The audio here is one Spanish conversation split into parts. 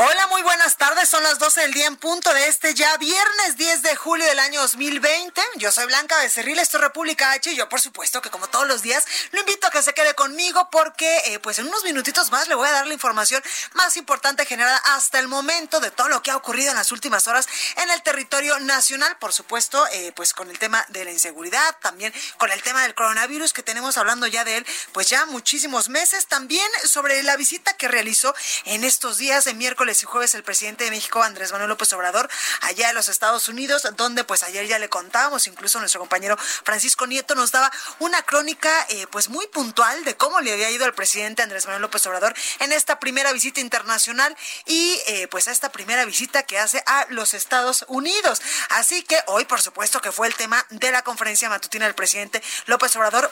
Hola, muy buenas tardes. Son las 12 del día en punto de este ya viernes 10 de julio del año 2020. Yo soy Blanca Becerril, esto es República H y yo por supuesto que como todos los días lo invito a que se quede conmigo porque eh, pues en unos minutitos más le voy a dar la información más importante generada hasta el momento de todo lo que ha ocurrido en las últimas horas en el territorio nacional. Por supuesto, eh, pues con el tema de la inseguridad, también con el tema del coronavirus que tenemos hablando ya de él pues ya muchísimos meses. También sobre la visita que realizó en estos días de miércoles y jueves el presidente de México, Andrés Manuel López Obrador, allá en los Estados Unidos, donde pues ayer ya le contábamos, incluso nuestro compañero Francisco Nieto nos daba una crónica eh, pues muy puntual de cómo le había ido al presidente Andrés Manuel López Obrador en esta primera visita internacional y eh, pues a esta primera visita que hace a los Estados Unidos. Así que hoy, por supuesto, que fue el tema de la conferencia matutina del presidente López Obrador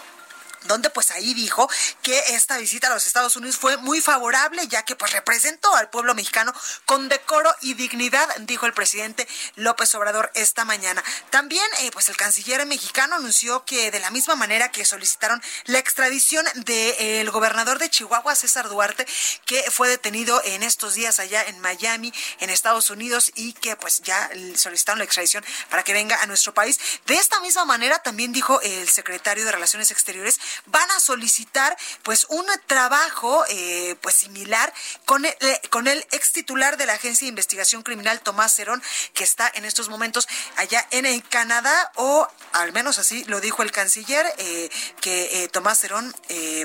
donde pues ahí dijo que esta visita a los Estados Unidos fue muy favorable ya que pues representó al pueblo mexicano con decoro y dignidad, dijo el presidente López Obrador esta mañana. También eh, pues el canciller mexicano anunció que de la misma manera que solicitaron la extradición del gobernador de Chihuahua, César Duarte, que fue detenido en estos días allá en Miami, en Estados Unidos y que pues ya solicitaron la extradición para que venga a nuestro país. De esta misma manera también dijo el secretario de Relaciones Exteriores van a solicitar pues un trabajo eh, pues similar con el, eh, con el ex titular de la Agencia de Investigación Criminal, Tomás Cerón, que está en estos momentos allá en, Canadá, o al menos así lo dijo el canciller, eh, que Tomás Cerón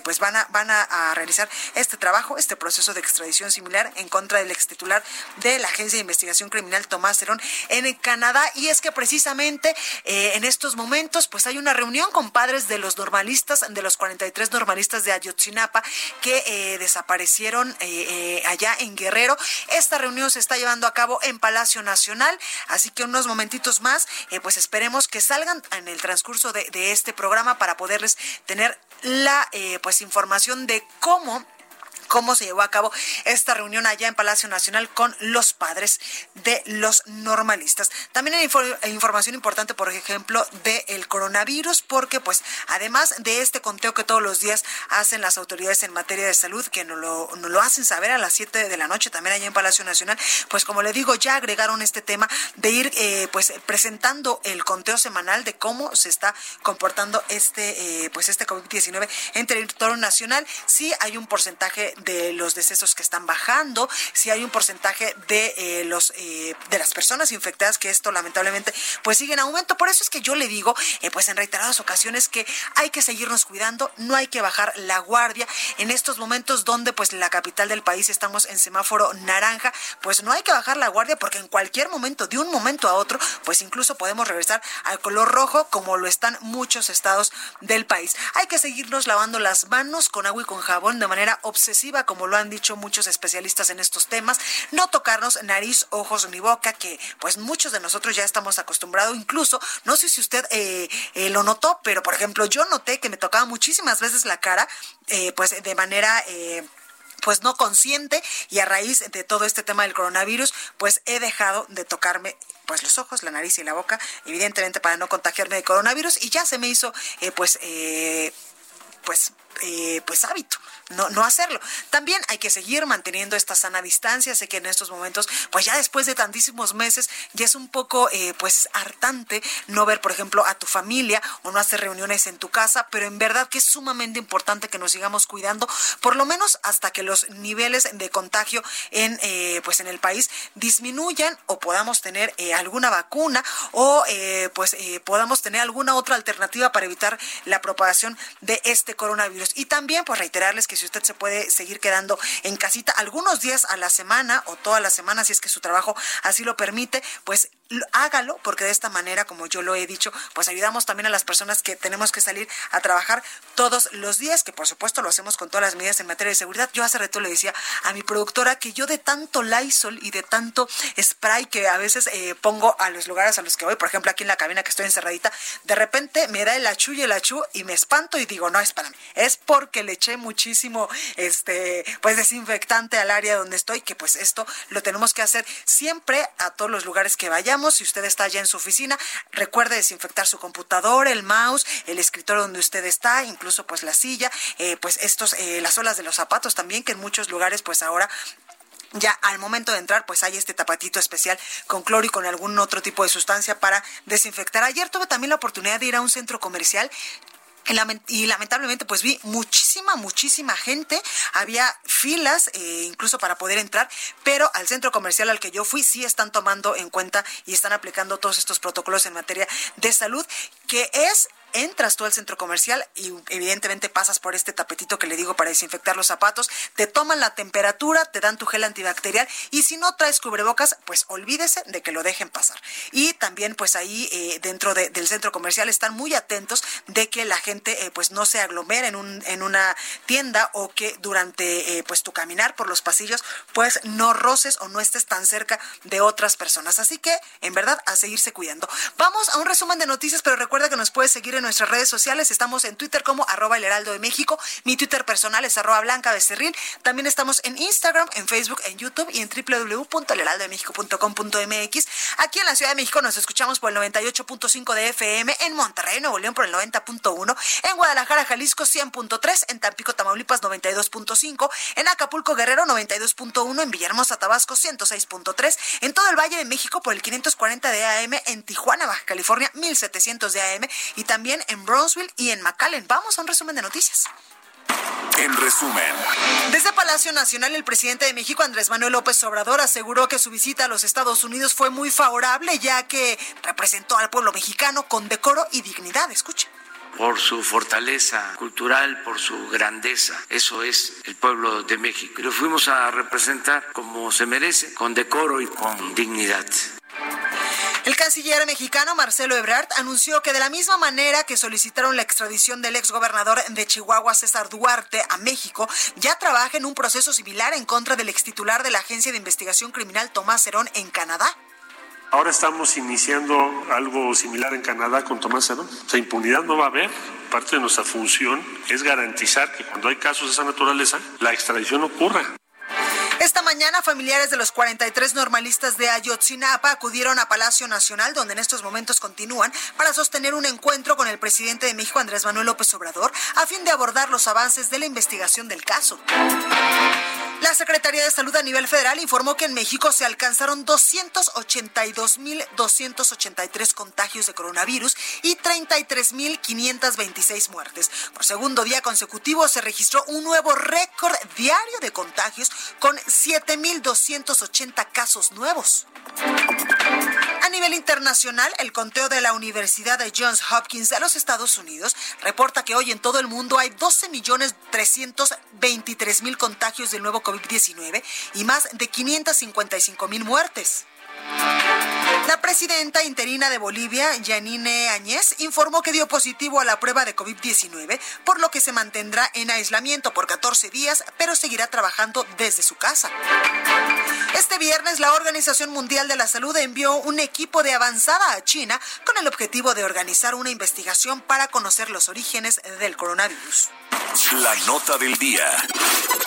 pues van a, van a, realizar este trabajo, este proceso de extradición similar en contra del ex titular de la Agencia de Investigación Criminal, Tomás Cerón, en Canadá. Y es que precisamente en estos momentos pues hay una reunión con padres de los normalistas de los 43 normalistas de Ayotzinapa que eh, desaparecieron eh, eh, allá en Guerrero. Esta reunión se está llevando a cabo en Palacio Nacional, así que unos momentitos más, pues esperemos que salgan en el transcurso de, de este programa para poderles tener la pues información de cómo cómo se llevó a cabo esta reunión allá en Palacio Nacional con los padres de los normalistas. También hay información importante, por ejemplo, del coronavirus, porque pues además de este conteo que todos los días hacen las autoridades en materia de salud, que nos lo, lo hacen saber a las 7 de la noche también allá en Palacio Nacional, pues como le digo, ya agregaron este tema de ir eh, pues presentando el conteo semanal de cómo se está comportando este eh, pues este COVID-19 en territorio nacional. Sí hay un porcentaje de los decesos que están bajando, si hay un porcentaje de eh, los eh, de las personas infectadas que esto lamentablemente pues sigue en aumento. Por eso es que yo le digo eh, pues en reiteradas ocasiones que hay que seguirnos cuidando, no hay que bajar la guardia en estos momentos donde pues la capital del país estamos en semáforo naranja, pues no hay que bajar la guardia porque en cualquier momento, de un momento a otro, pues incluso podemos regresar al color rojo como lo están muchos estados del país. Hay que seguirnos lavando las manos con agua y con jabón de manera obsesiva como lo han dicho muchos especialistas en estos temas, no tocarnos nariz, ojos ni boca, que pues muchos de nosotros ya estamos acostumbrados, incluso, no sé si usted eh, eh, lo notó, pero por ejemplo yo noté que me tocaba muchísimas veces la cara, eh, pues de manera pues no consciente y a raíz de todo este tema del coronavirus, pues he dejado de tocarme pues los ojos, la nariz y la boca, evidentemente para no contagiarme de coronavirus y ya se me hizo pues pues pues hábito no, no hacerlo. También hay que seguir manteniendo esta sana distancia. Sé que en estos momentos, pues ya después de tantísimos meses, ya es un poco eh, pues hartante no ver, por ejemplo, a tu familia o no hacer reuniones en tu casa, pero en verdad que es sumamente importante que nos sigamos cuidando, por lo menos hasta que los niveles de contagio en eh, pues en el país disminuyan o podamos tener eh, alguna vacuna o pues podamos tener alguna otra alternativa para evitar la propagación de este coronavirus. Y también, pues reiterarles que si usted se puede seguir quedando en casita algunos días a la semana o toda la semana, si es que su trabajo así lo permite, pues hágalo, porque de esta manera, como yo lo he dicho, pues ayudamos también a las personas que tenemos que salir a trabajar todos los días, que por supuesto lo hacemos con todas las medidas en materia de seguridad. Yo hace rato le decía a mi productora que yo de tanto Lysol y de tanto spray que a veces eh, pongo a los lugares a los que voy, por ejemplo aquí en la cabina que estoy encerradita, de repente me da el achú y el achú y me espanto y digo, no, es para mí. Es porque le eché muchísimo este pues desinfectante al área donde estoy, que pues esto lo tenemos que hacer siempre a todos los lugares que vayamos si usted está allá en su oficina, recuerde desinfectar su computador, el mouse, el escritorio donde usted está, incluso pues la silla, eh, pues estos, eh, las olas de los zapatos también, que en muchos lugares pues ahora ya al momento de entrar, pues hay este tapatito especial con cloro y con algún otro tipo de sustancia para desinfectar. Ayer tuve también la oportunidad de ir a un centro comercial y lamentablemente pues vi muchísima, muchísima gente, había filas eh, incluso para poder entrar, pero al centro comercial al que yo fui sí están tomando en cuenta y están aplicando todos estos protocolos en materia de salud, que es entras tú al centro comercial y evidentemente pasas por este tapetito que le digo para desinfectar los zapatos, te toman la temperatura, te dan tu gel antibacterial y si no traes cubrebocas, pues olvídese de que lo dejen pasar. Y también pues ahí eh, dentro del centro comercial están muy atentos de que la gente eh, pues no se aglomere en, un, en una tienda o que durante eh, pues tu caminar por los pasillos pues no roces o no estés tan cerca de otras personas. Así que en verdad a seguirse cuidando. Vamos a un resumen de noticias, pero recuerda que nos puedes seguir en nuestras redes sociales. Estamos en Twitter como arroba el heraldo de México. Mi Twitter personal es arroba blanca becerril. También estamos en Instagram, en Facebook, en YouTube y en www.elheraldodemexico.com.mx. Aquí en la Ciudad de México nos escuchamos por el 98.5 de FM, en Monterrey, Nuevo León por el 90.1, en Guadalajara, Jalisco 100.3, en Tampico, Tamaulipas 92.5, en Acapulco, Guerrero 92.1, en Villahermosa, Tabasco 106.3, en todo el Valle de México por el 540 de AM, en Tijuana, Baja California 1700 de AM y también en Brownsville y en McAllen. Vamos a un resumen de noticias. En resumen. Desde Palacio Nacional, el presidente de México, Andrés Manuel López Obrador, aseguró que su visita a los Estados Unidos fue muy favorable, ya que representó al pueblo mexicano con decoro y dignidad. Escuche por su fortaleza cultural, por su grandeza. Eso es el pueblo de México. Y lo fuimos a representar como se merece, con decoro y con dignidad. El canciller mexicano Marcelo Ebrard anunció que de la misma manera que solicitaron la extradición del exgobernador de Chihuahua César Duarte a México, ya trabaja en un proceso similar en contra del extitular de la Agencia de Investigación Criminal Tomás Herón en Canadá. Ahora estamos iniciando algo similar en Canadá con Tomás Herón. O sea, impunidad no va a haber. Parte de nuestra función es garantizar que cuando hay casos de esa naturaleza, la extradición ocurra. Esta mañana, familiares de los 43 normalistas de Ayotzinapa acudieron a Palacio Nacional, donde en estos momentos continúan, para sostener un encuentro con el presidente de México, Andrés Manuel López Obrador, a fin de abordar los avances de la investigación del caso. La Secretaría de Salud a nivel federal informó que en México se alcanzaron 282.283 contagios de coronavirus y 33.526 muertes. Por segundo día consecutivo se registró un nuevo récord diario de contagios con 7.280 casos nuevos. A nivel internacional, el conteo de la Universidad de Johns Hopkins de los Estados Unidos reporta que hoy en todo el mundo hay 12.323.000 contagios del nuevo COVID-19 y más de 555.000 muertes. La presidenta interina de Bolivia, Yanine Añez, informó que dio positivo a la prueba de COVID-19, por lo que se mantendrá en aislamiento por 14 días, pero seguirá trabajando desde su casa. Este viernes, la Organización Mundial de la Salud envió un equipo de avanzada a China con el objetivo de organizar una investigación para conocer los orígenes del coronavirus. La nota del día.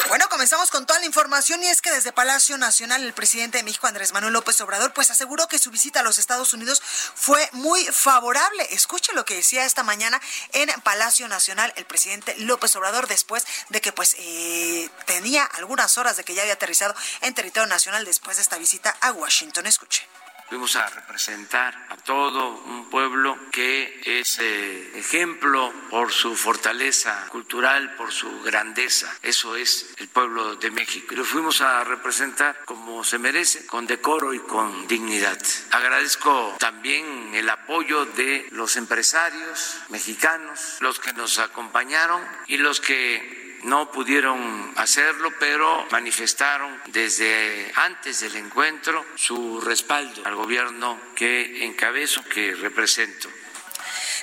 Bueno, comenzamos con toda la información y es que desde Palacio Nacional el presidente de México, Andrés Manuel López Obrador, pues aseguró que su visita a los Estados Unidos fue muy favorable. Escuche lo que decía esta mañana en Palacio Nacional el presidente López Obrador después de que pues eh, tenía algunas horas de que ya había aterrizado en territorio nacional después de esta visita a Washington. Escuche fuimos a representar a todo un pueblo que es eh, ejemplo por su fortaleza cultural, por su grandeza. Eso es el pueblo de México. Y lo fuimos a representar como se merece, con decoro y con dignidad. Agradezco también el apoyo de los empresarios mexicanos, los que nos acompañaron y los que no pudieron hacerlo, pero manifestaron desde antes del encuentro su respaldo al gobierno que encabezo, que represento.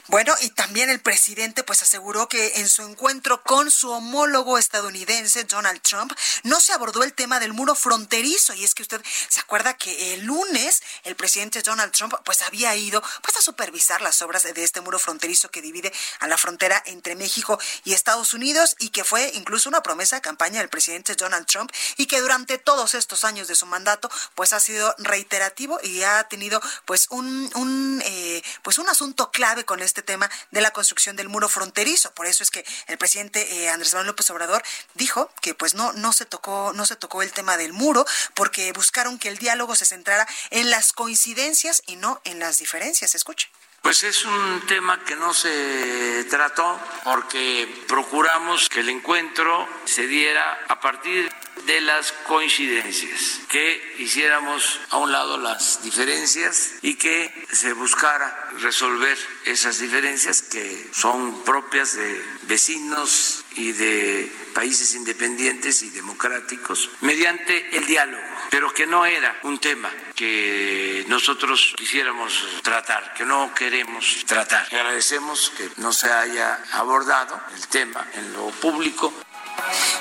Bueno, y también el presidente pues aseguró que en su encuentro con su homólogo estadounidense Donald Trump no se abordó el tema del muro fronterizo. Y es que usted se acuerda que el lunes el presidente Donald Trump pues había ido pues a supervisar las obras de este muro fronterizo que divide a la frontera entre México y Estados Unidos y que fue incluso una promesa de campaña del presidente Donald Trump y que durante todos estos años de su mandato pues ha sido reiterativo y ha tenido pues un, eh, pues un asunto clave con este este tema de la construcción del muro fronterizo. Por eso es que el presidente eh, Andrés Manuel López Obrador dijo que pues no, no se tocó, no se tocó el tema del muro, porque buscaron que el diálogo se centrara en las coincidencias y no en las diferencias. Escuche. Pues es un tema que no se trató porque procuramos que el encuentro se diera a partir de las coincidencias, que hiciéramos a un lado las diferencias y que se buscara resolver esas diferencias que son propias de vecinos y de países independientes y democráticos mediante el diálogo, pero que no era un tema que nosotros quisiéramos tratar, que no queremos tratar. Agradecemos que no se haya abordado el tema en lo público.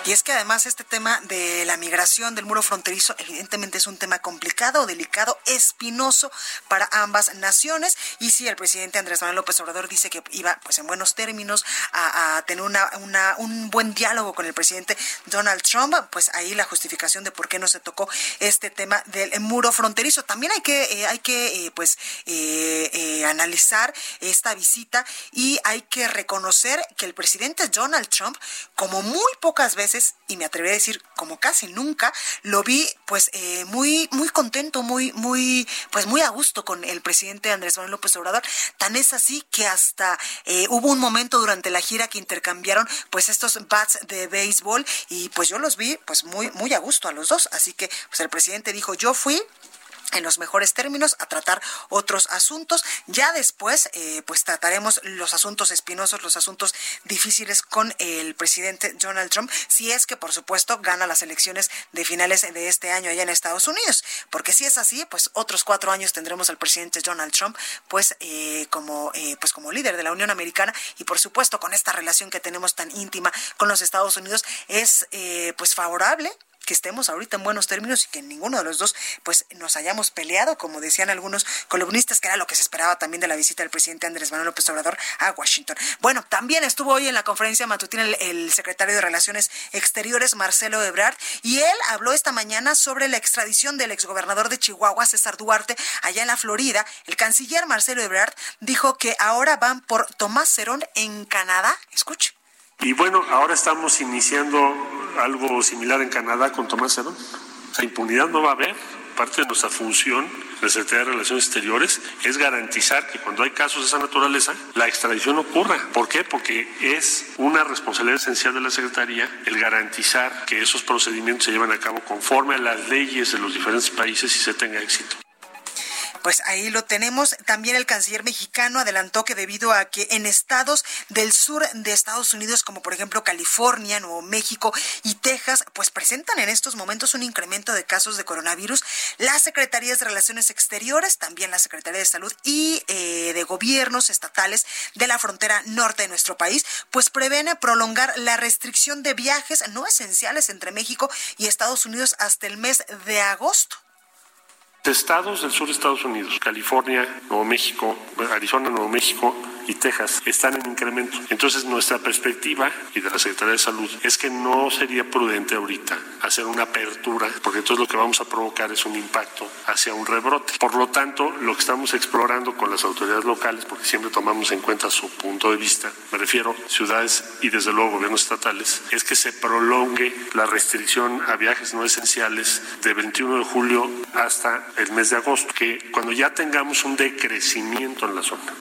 Y es que además este tema de la migración del muro fronterizo evidentemente es un tema complicado, delicado, espinoso para ambas naciones. Y si el presidente Andrés Manuel López Obrador dice que iba pues en buenos términos a, tener una, un buen diálogo con el presidente Donald Trump, pues ahí la justificación de por qué no se tocó este tema del muro fronterizo. También hay que, eh, hay que eh, pues eh, analizar esta visita y hay que reconocer que el presidente Donald Trump, como muy pocas veces, y me atrevería a decir como casi nunca, lo vi pues eh, muy, muy contento, muy, muy, pues muy a gusto con el presidente Andrés Manuel López Obrador. Tan es así que hasta eh, hubo un momento durante la gira que intercambiaron pues estos bats de béisbol y pues yo los vi pues muy, muy a gusto a los dos. Así que pues el presidente dijo, yo fui en los mejores términos a tratar otros asuntos. Ya después, eh, pues trataremos los asuntos espinosos, los asuntos difíciles con el presidente Donald Trump, si es que, por supuesto, gana las elecciones de finales de este año allá en Estados Unidos. Porque si es así, pues otros cuatro años tendremos al presidente Donald Trump, pues eh, como, eh, pues como líder de la Unión Americana y, por supuesto, con esta relación que tenemos tan íntima con los Estados Unidos, es pues favorable que estemos ahorita en buenos términos y que ninguno de los dos pues nos hayamos peleado, como decían algunos columnistas, que era lo que se esperaba también de la visita del presidente Andrés Manuel López Obrador a Washington. Bueno, también estuvo hoy en la conferencia matutina el, secretario de Relaciones Exteriores, Marcelo Ebrard, y él habló esta mañana sobre la extradición del exgobernador de Chihuahua, César Duarte, allá en la Florida. El canciller Marcelo Ebrard dijo que ahora van por Tomás Cerón en Canadá. Escuche. Y bueno, ahora estamos iniciando algo similar en Canadá con Tomás Herón. O sea, impunidad no va a haber. Parte de nuestra función de Secretaría de Relaciones Exteriores es garantizar que cuando hay casos de esa naturaleza, la extradición ocurra. ¿Por qué? Porque es una responsabilidad esencial de la Secretaría el garantizar que esos procedimientos se llevan a cabo conforme a las leyes de los diferentes países y se tenga éxito. Pues ahí lo tenemos. También el canciller mexicano adelantó que debido a que en estados del sur de Estados Unidos, como por ejemplo California, Nuevo México y Texas, pues presentan en estos momentos un incremento de casos de coronavirus, las secretarías de Relaciones Exteriores, también la Secretaría de Salud y eh, de gobiernos estatales de la frontera norte de nuestro país, pues prevén prolongar la restricción de viajes no esenciales entre México y Estados Unidos hasta el mes de agosto. Estados del sur de Estados Unidos, California, Nuevo México, Arizona, Nuevo México y Texas están en incremento. Entonces nuestra perspectiva y de la Secretaría de Salud es que no sería prudente ahorita hacer una apertura, porque entonces lo que vamos a provocar es un impacto hacia un rebrote. Por lo tanto, lo que estamos explorando con las autoridades locales, porque siempre tomamos en cuenta su punto de vista, me refiero ciudades y desde luego gobiernos estatales, es que se prolongue la restricción a viajes no esenciales de 21 de julio hasta el mes de agosto, que cuando ya tengamos un decrecimiento en la zona.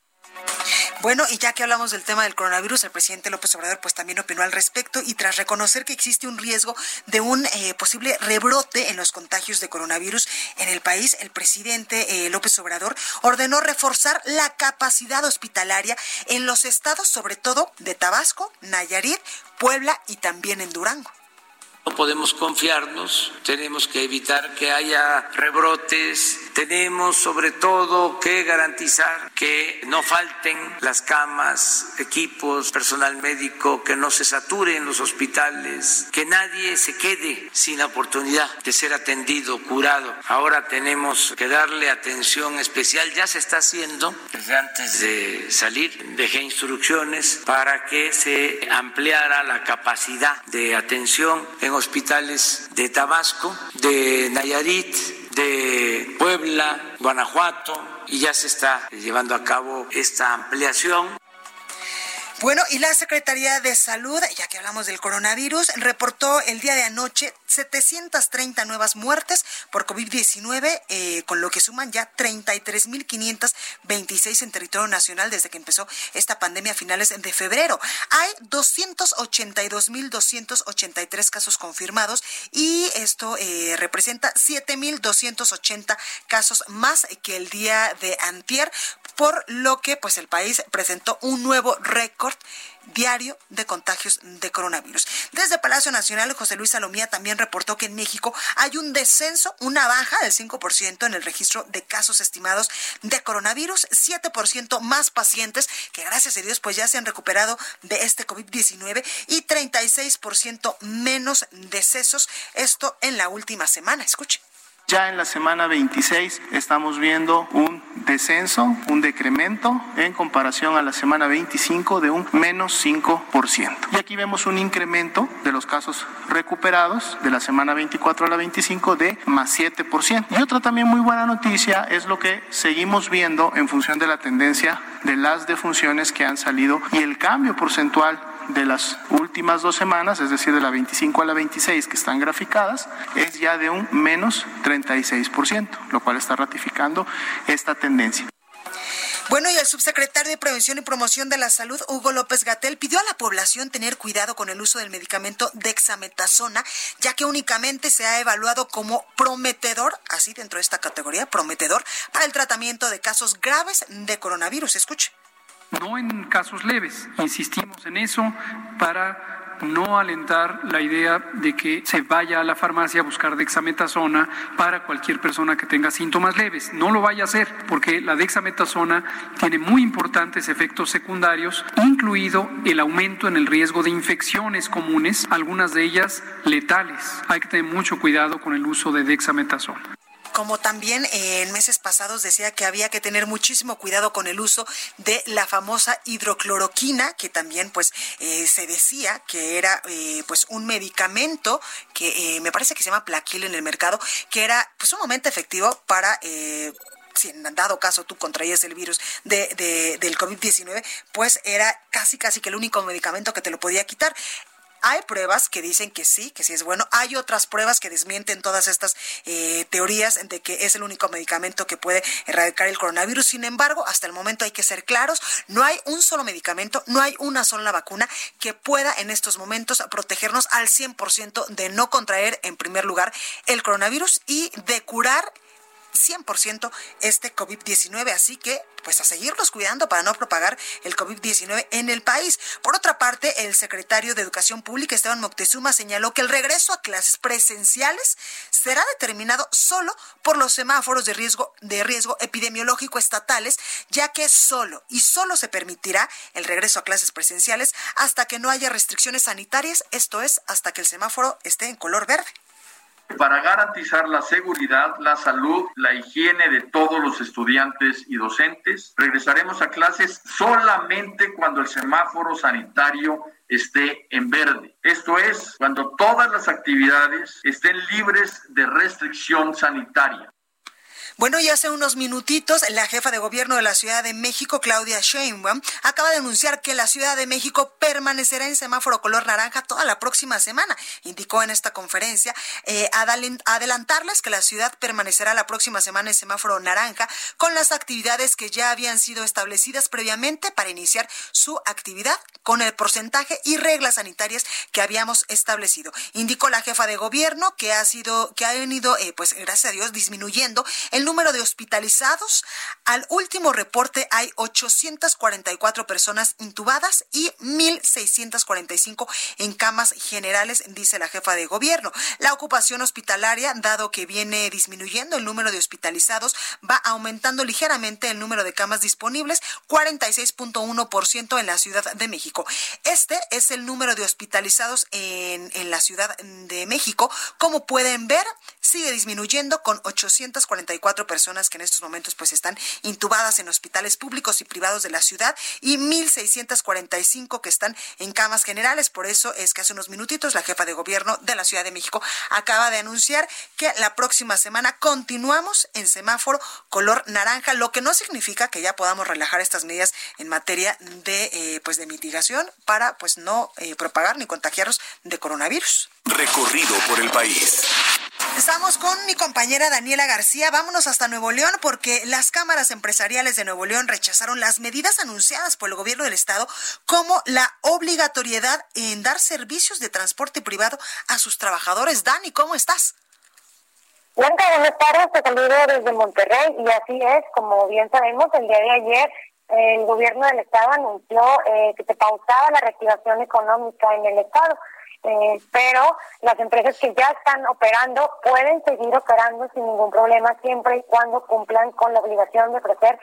Bueno, y ya que hablamos del tema del coronavirus, el presidente López Obrador pues también opinó al respecto y tras reconocer que existe un riesgo de un eh, posible rebrote en los contagios de coronavirus en el país, el presidente eh, López Obrador ordenó reforzar la capacidad hospitalaria en los estados, sobre todo de Tabasco, Nayarit, Puebla y también en Durango. No podemos confiarnos, tenemos que evitar que haya rebrotes, tenemos sobre todo que garantizar que no falten las camas, equipos, personal médico, que no se saturen los hospitales, que nadie se quede sin la oportunidad de ser atendido, curado. Ahora tenemos que darle atención especial, ya se está haciendo antes de salir, dejé instrucciones para que se ampliara la capacidad de atención en hospitales de Tabasco, de Nayarit, de Puebla, Guanajuato, y ya se está llevando a cabo esta ampliación. Bueno, y la Secretaría de Salud, ya que hablamos del coronavirus, reportó el día de anoche 730 nuevas muertes por COVID-19, eh, con lo que suman ya 33.526 en territorio nacional desde que empezó esta pandemia a finales de febrero. Hay 282.283 casos confirmados y esto eh, representa 7.280 casos más que el día de antier, por lo que pues el país presentó un nuevo récord diario de contagios de coronavirus. Desde Palacio Nacional, José Luis Salomía también reportó que en México hay un descenso, una baja del 5% en el registro de casos estimados de coronavirus, 7% más pacientes que gracias a Dios pues ya se han recuperado de este COVID-19 y 36% menos decesos, esto en la última semana. Escuche. Ya en la semana 26 estamos viendo un descenso, un decremento en comparación a la semana 25 de un menos 5%. Y aquí vemos un incremento de los casos recuperados de la semana 24 a la 25 de más 7%. Y otra también muy buena noticia es lo que seguimos viendo en función de la tendencia de las defunciones que han salido y el cambio porcentual de las últimas dos semanas, es decir, de la 25 a la 26 que están graficadas, es ya de un menos 36%, lo cual está ratificando esta tendencia. Bueno, y el subsecretario de Prevención y Promoción de la Salud, Hugo López Gatel, pidió a la población tener cuidado con el uso del medicamento dexametasona, ya que únicamente se ha evaluado como prometedor, así dentro de esta categoría, prometedor, para el tratamiento de casos graves de coronavirus. Escuche no en casos leves. Insistimos en eso para no alentar la idea de que se vaya a la farmacia a buscar dexametasona para cualquier persona que tenga síntomas leves. No lo vaya a hacer porque la dexametasona tiene muy importantes efectos secundarios, incluido el aumento en el riesgo de infecciones comunes, algunas de ellas letales. Hay que tener mucho cuidado con el uso de dexametasona como también eh, en meses pasados decía que había que tener muchísimo cuidado con el uso de la famosa hidrocloroquina, que también pues eh, se decía que era eh, pues un medicamento que me parece que se llama Plaquil en el mercado, que era pues sumamente efectivo para si en dado caso tú contraías el virus de, de, del COVID-19, pues era casi casi que el único medicamento que te lo podía quitar. Hay pruebas que dicen que sí, que sí es bueno. Hay otras pruebas que desmienten todas estas eh, teorías de que es el único medicamento que puede erradicar el coronavirus. Sin embargo, hasta el momento hay que ser claros, no hay un solo medicamento, no hay una sola vacuna que pueda en estos momentos protegernos al 100% de no contraer en primer lugar el coronavirus y de curar 100% este COVID-19. Así que, pues a seguirlos cuidando para no propagar el COVID-19 en el país. Por otra parte, el secretario de Educación Pública, Esteban Moctezuma, señaló que el regreso a clases presenciales será determinado solo por los semáforos de riesgo, de riesgo epidemiológico estatales, ya que solo y solo se permitirá el regreso a clases presenciales hasta que no haya restricciones sanitarias, esto es, hasta que el semáforo esté en color verde para garantizar la seguridad, la salud, la higiene de todos los estudiantes y docentes. Regresaremos a clases solamente cuando el semáforo sanitario esté en verde. Esto es, cuando todas las actividades estén libres de restricción sanitaria. Bueno, y hace unos minutitos, la jefa de gobierno de la Ciudad de México, Claudia Sheinbaum, acaba de anunciar que la Ciudad de México permanecerá en semáforo color naranja toda la próxima semana. Indicó en esta conferencia eh, adelantarles que la ciudad permanecerá la próxima semana en semáforo naranja con las actividades que ya habían sido establecidas previamente para iniciar su actividad con el porcentaje y reglas sanitarias que habíamos establecido. Indicó la jefa de gobierno que ha sido, que ha venido, eh, pues gracias a Dios, disminuyendo el número de hospitalizados. Al último reporte hay 844 personas intubadas y 1.645 en camas generales, dice la jefa de gobierno. La ocupación hospitalaria, dado que viene disminuyendo el número de hospitalizados, va aumentando ligeramente el número de camas disponibles, 46.1% en la Ciudad de México. Este es el número de hospitalizados en, en la Ciudad de México. Como pueden ver, sigue disminuyendo con 844 personas que en estos momentos pues están intubadas en hospitales públicos y privados de la ciudad y 1645 que están en camas generales. Por eso es que hace unos minutitos la jefa de gobierno de la Ciudad de México acaba de anunciar que la próxima semana continuamos en semáforo color naranja, lo que no significa que ya podamos relajar estas medidas en materia de eh, pues de mitigación para pues no eh, propagar ni contagiarnos de coronavirus. Recorrido por el país. Estamos con mi compañera Daniela García. Vámonos hasta Nuevo León porque las cámaras empresariales de Nuevo León rechazaron las medidas anunciadas por el gobierno del estado como la obligatoriedad en dar servicios de transporte privado a sus trabajadores. Dani, ¿cómo estás? Blanca, buenas tardes. Te saludo desde Monterrey y así es, como bien sabemos, el día de ayer el gobierno del estado anunció eh, que se pausaba la reactivación económica en el estado. Eh, pero las empresas que ya están operando pueden seguir operando sin ningún problema siempre y cuando cumplan con la obligación de ofrecer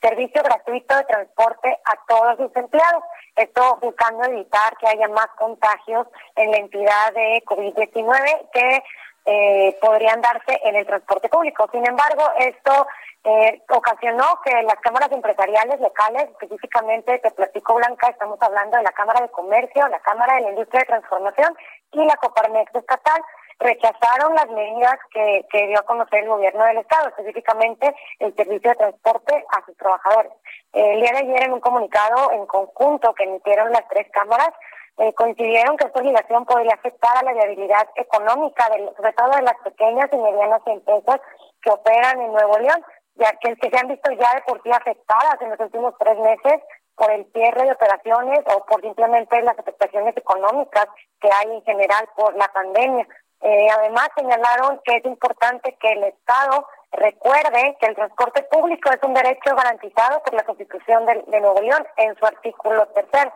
servicio gratuito de transporte a todos sus empleados. Esto buscando evitar que haya más contagios en la entidad de COVID-19 que eh, podrían darse en el transporte público. Sin embargo, esto eh, ocasionó que las cámaras empresariales locales, específicamente te platico Blanca, estamos hablando de la Cámara de Comercio, la Cámara de la Industria de Transformación y la Coparmex estatal, rechazaron las medidas que, dio a conocer el gobierno del Estado, específicamente el servicio de transporte a sus trabajadores. El día de ayer, en un comunicado en conjunto que emitieron las tres cámaras, eh, coincidieron que esta obligación podría afectar a la viabilidad económica, de, sobre todo de las pequeñas y medianas empresas que operan en Nuevo León, ya que, se han visto ya de por sí afectadas en los últimos tres meses por el cierre de operaciones o por simplemente las afectaciones económicas que hay en general por la pandemia. Eh, además, señalaron que es importante que el Estado recuerde que el transporte público es un derecho garantizado por la Constitución de, de Nuevo León en su artículo tercero,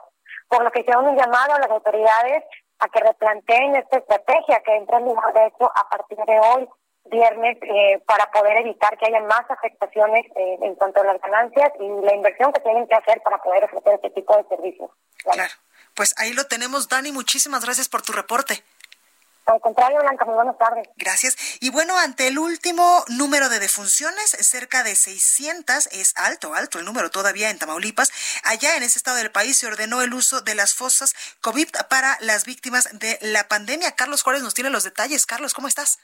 por lo que hicieron un llamado a las autoridades a que replanteen esta estrategia que entra en vigor, de hecho, a partir de hoy viernes eh, para poder evitar que haya más afectaciones eh, en cuanto a las ganancias y la inversión que tienen que hacer para poder ofrecer este tipo de servicios. Claro. Pues ahí lo tenemos, Dani. Muchísimas gracias por tu reporte. Al contrario, Blanca, muy buenas tardes. Gracias. Y bueno, ante el último número de defunciones, cerca de 600, es alto, alto el número todavía en Tamaulipas. Allá en ese estado del país se ordenó el uso de las fosas COVID para las víctimas de la pandemia. Carlos Juárez nos tiene los detalles. Carlos, ¿cómo estás?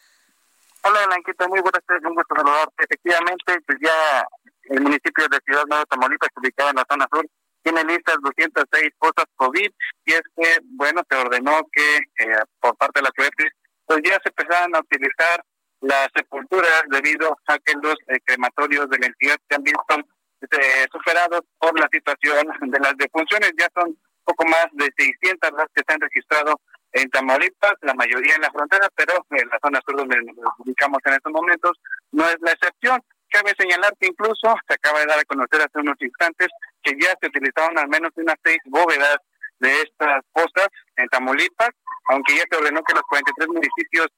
Hola, Blanquita, muy buenas tardes, un gusto saludarte. Efectivamente, pues ya el municipio de Ciudad Nueva Tamaulipas, ubicado en la zona sur, tiene listas 206 fosas COVID y es que, bueno, se ordenó que eh, por parte de la CUEPRIS, pues ya se empezaran a utilizar las sepulturas debido a que los eh, crematorios de la entidad se han visto eh, superados por la situación de las defunciones. Ya son poco más de 600 las que se han registrado en Tamaulipas, la mayoría en la frontera, pero en la zona sur donde nos ubicamos en estos momentos no es la excepción. Cabe señalar que incluso se acaba de dar a conocer hace unos instantes que ya se utilizaron al menos unas seis bóvedas de estas fosas en Tamaulipas, aunque ya se ordenó que los 43 municipios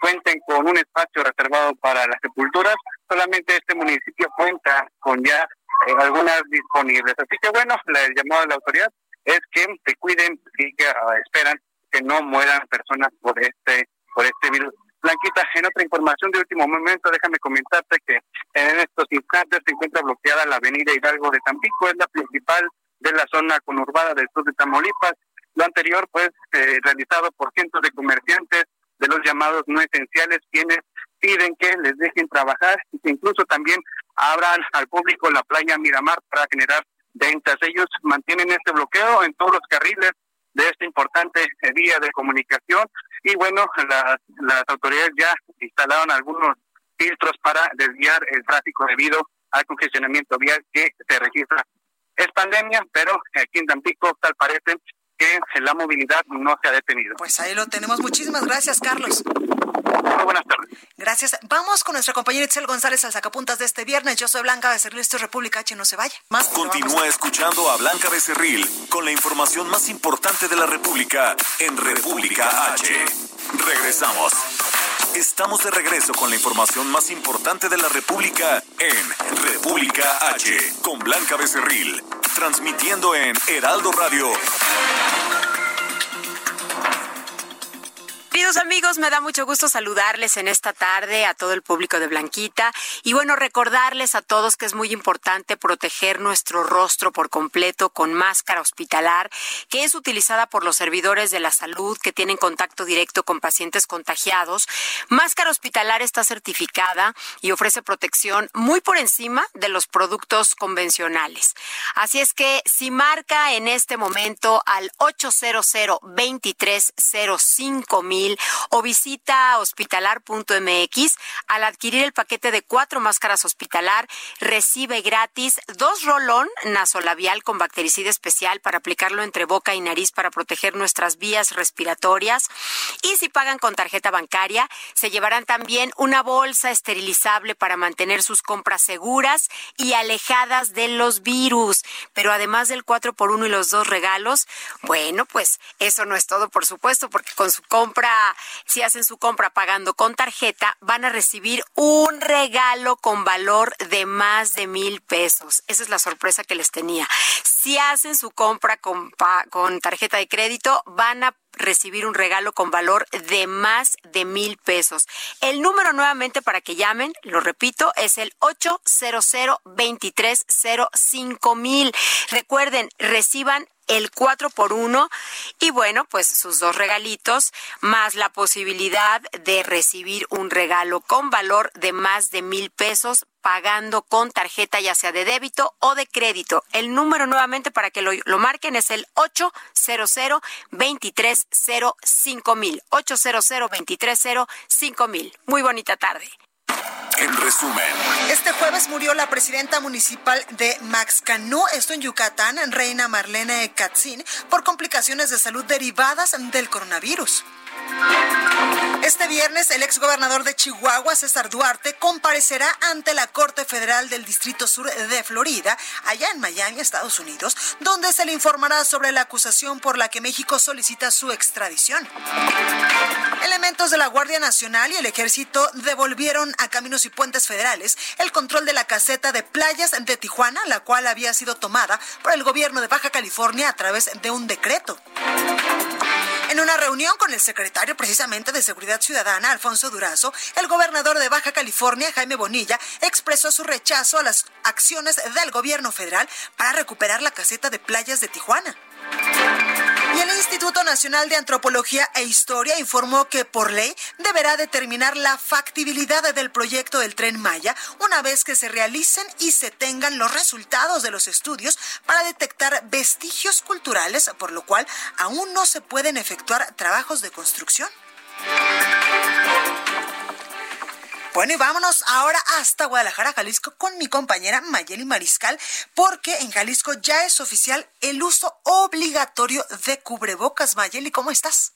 cuenten con un espacio reservado para las sepulturas, solamente este municipio cuenta con ya eh, algunas disponibles. Así que bueno, el llamado de la autoridad es que se cuiden y que ah, esperan que no mueran personas por este por este virus. Blanquita, en otra información de último momento, déjame comentarte que en estos instantes se encuentra bloqueada la avenida Hidalgo de Tampico, es la principal de la zona conurbada del sur de Tamaulipas. Lo anterior, pues, eh, realizado por cientos de comerciantes de los llamados no esenciales, quienes piden que les dejen trabajar y incluso también abran al público la playa Miramar para generar ventas. Ellos mantienen este bloqueo en todos los carriles de esta importante vía de comunicación y bueno, las autoridades ya instalaron algunos filtros para desviar el tráfico debido al congestionamiento vial que se registra. Es pandemia, pero aquí en Tampico tal parece que la movilidad no se ha detenido. Pues ahí lo tenemos. Muchísimas gracias, Carlos. Muy buenas tardes. Gracias. Vamos con nuestra compañera Itzel González al sacapuntas de este viernes. Yo soy Blanca Becerril, esto es República H, no se vaya. Más Continúa escuchando a Blanca Becerril con la información más importante de la República en República H. Regresamos. Estamos de regreso con la información más importante de la República en República H con Blanca Becerril, transmitiendo en Heraldo Radio. Queridos amigos, me da mucho gusto saludarles en esta tarde a todo el público de Blanquita y bueno, recordarles a todos que es muy importante proteger nuestro rostro por completo con máscara hospitalar que es utilizada por los servidores de la salud que tienen contacto directo con pacientes contagiados. Máscara hospitalar está certificada y ofrece protección muy por encima de los productos convencionales. Así es que si marca en este momento al 800 2305 o visita hospitalar.mx. Al adquirir el paquete de cuatro máscaras hospitalar, recibe gratis dos rolón nasolabial con bactericida especial para aplicarlo entre boca y nariz para proteger nuestras vías respiratorias. Y si pagan con tarjeta bancaria, se llevarán también una bolsa esterilizable para mantener sus compras seguras y alejadas de los virus. Pero además del 4 por 1 y los dos regalos, bueno, pues eso no es todo, por supuesto, porque con su compra si hacen su compra pagando con tarjeta, van a recibir un regalo con valor de más de mil pesos. Esa es la sorpresa que les tenía. Si hacen su compra con, con tarjeta de crédito, van a recibir un regalo con valor de más de mil pesos. El número nuevamente para que llamen, lo repito, es el 800 2305 mil. Recuerden, reciban el 4 por 1 y bueno, pues sus dos regalitos más la posibilidad de recibir un regalo con valor de más de mil pesos pagando con tarjeta ya sea de débito o de crédito. El número nuevamente para que lo, lo marquen es el 800 2305 mil. 800 2305 mil. Muy bonita tarde. En resumen. Este jueves murió la presidenta municipal de Maxcanú, esto en Yucatán, Reina Marlene Katzin, por complicaciones de salud derivadas del coronavirus. Este viernes, el exgobernador de Chihuahua, César Duarte, comparecerá ante la Corte Federal del Distrito Sur de Florida, allá en Miami, Estados Unidos, donde se le informará sobre la acusación por la que México solicita su extradición. Elementos de la Guardia Nacional y el Ejército devolvieron a Caminos y Puentes Federales el control de la caseta de playas de Tijuana, la cual había sido tomada por el gobierno de Baja California a través de un decreto. En una reunión con el secretario precisamente de Seguridad Ciudadana, Alfonso Durazo, el gobernador de Baja California, Jaime Bonilla, expresó su rechazo a las acciones del gobierno federal para recuperar la caseta de playas de Tijuana. El Instituto Nacional de Antropología e Historia informó que por ley deberá determinar la factibilidad del proyecto del tren Maya una vez que se realicen y se tengan los resultados de los estudios para detectar vestigios culturales, por lo cual aún no se pueden efectuar trabajos de construcción. Bueno, y vámonos ahora hasta Guadalajara, Jalisco, con mi compañera Mayeli Mariscal, porque en Jalisco ya es oficial el uso obligatorio de cubrebocas. Mayeli, ¿cómo estás?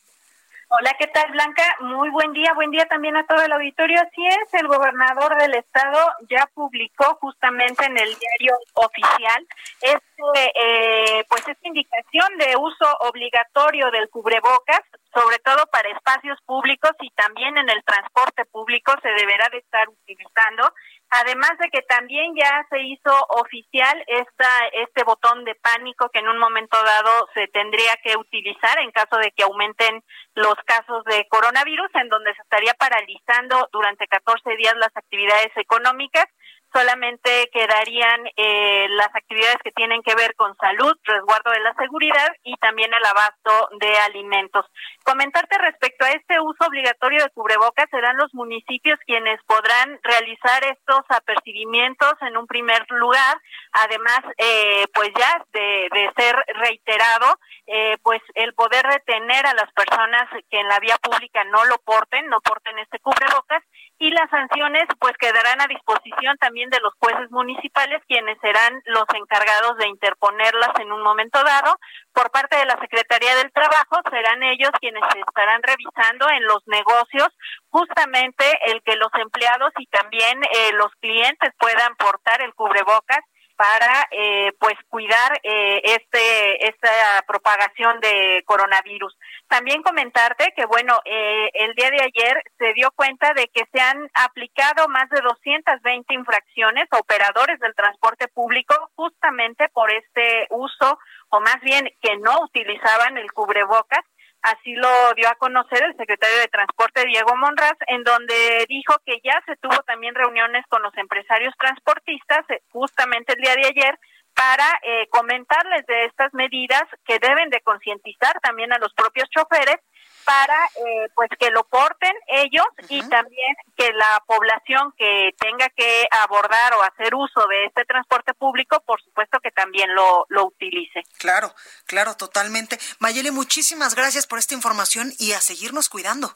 Hola, ¿qué tal, Blanca? Muy buen día, buen día también a todo el auditorio. Así es, el gobernador del estado ya publicó justamente en el diario oficial este, eh, pues esta indicación de uso obligatorio del cubrebocas sobre todo para espacios públicos y también en el transporte público se deberá de estar utilizando. Además de que también ya se hizo oficial esta, este botón de pánico que en un momento dado se tendría que utilizar en caso de que aumenten los casos de coronavirus, en donde se estaría paralizando durante 14 días las actividades económicas solamente quedarían eh, las actividades que tienen que ver con salud, resguardo de la seguridad y también el abasto de alimentos. Comentarte respecto a este uso obligatorio de cubrebocas, serán los municipios quienes podrán realizar estos apercibimientos en un primer lugar, además, eh, pues ya de, ser reiterado, eh, pues el poder retener a las personas que en la vía pública no lo porten, no porten este cubrebocas y las sanciones pues quedarán a disposición también de los jueces municipales quienes serán los encargados de interponerlas en un momento dado. Por parte de la Secretaría del Trabajo serán ellos quienes estarán revisando en los negocios justamente el que los empleados y también eh, los clientes puedan portar el cubrebocas para eh, pues cuidar eh, este esta propagación de coronavirus. También comentarte que bueno eh, el día de ayer se dio cuenta de que se han aplicado más de 220 infracciones a operadores del transporte público justamente por este uso o más bien que no utilizaban el cubrebocas Así lo dio a conocer el secretario de Transporte Diego Monraz, en donde dijo que ya se tuvo también reuniones con los empresarios transportistas eh, justamente el día de ayer para eh, comentarles de estas medidas que deben de concientizar también a los propios choferes para eh, pues que lo porten ellos y también que la población que tenga que abordar o hacer uso de este transporte público, por supuesto que también lo, lo utilice. Claro, claro, totalmente. Mayeli, muchísimas gracias por esta información y a seguirnos cuidando.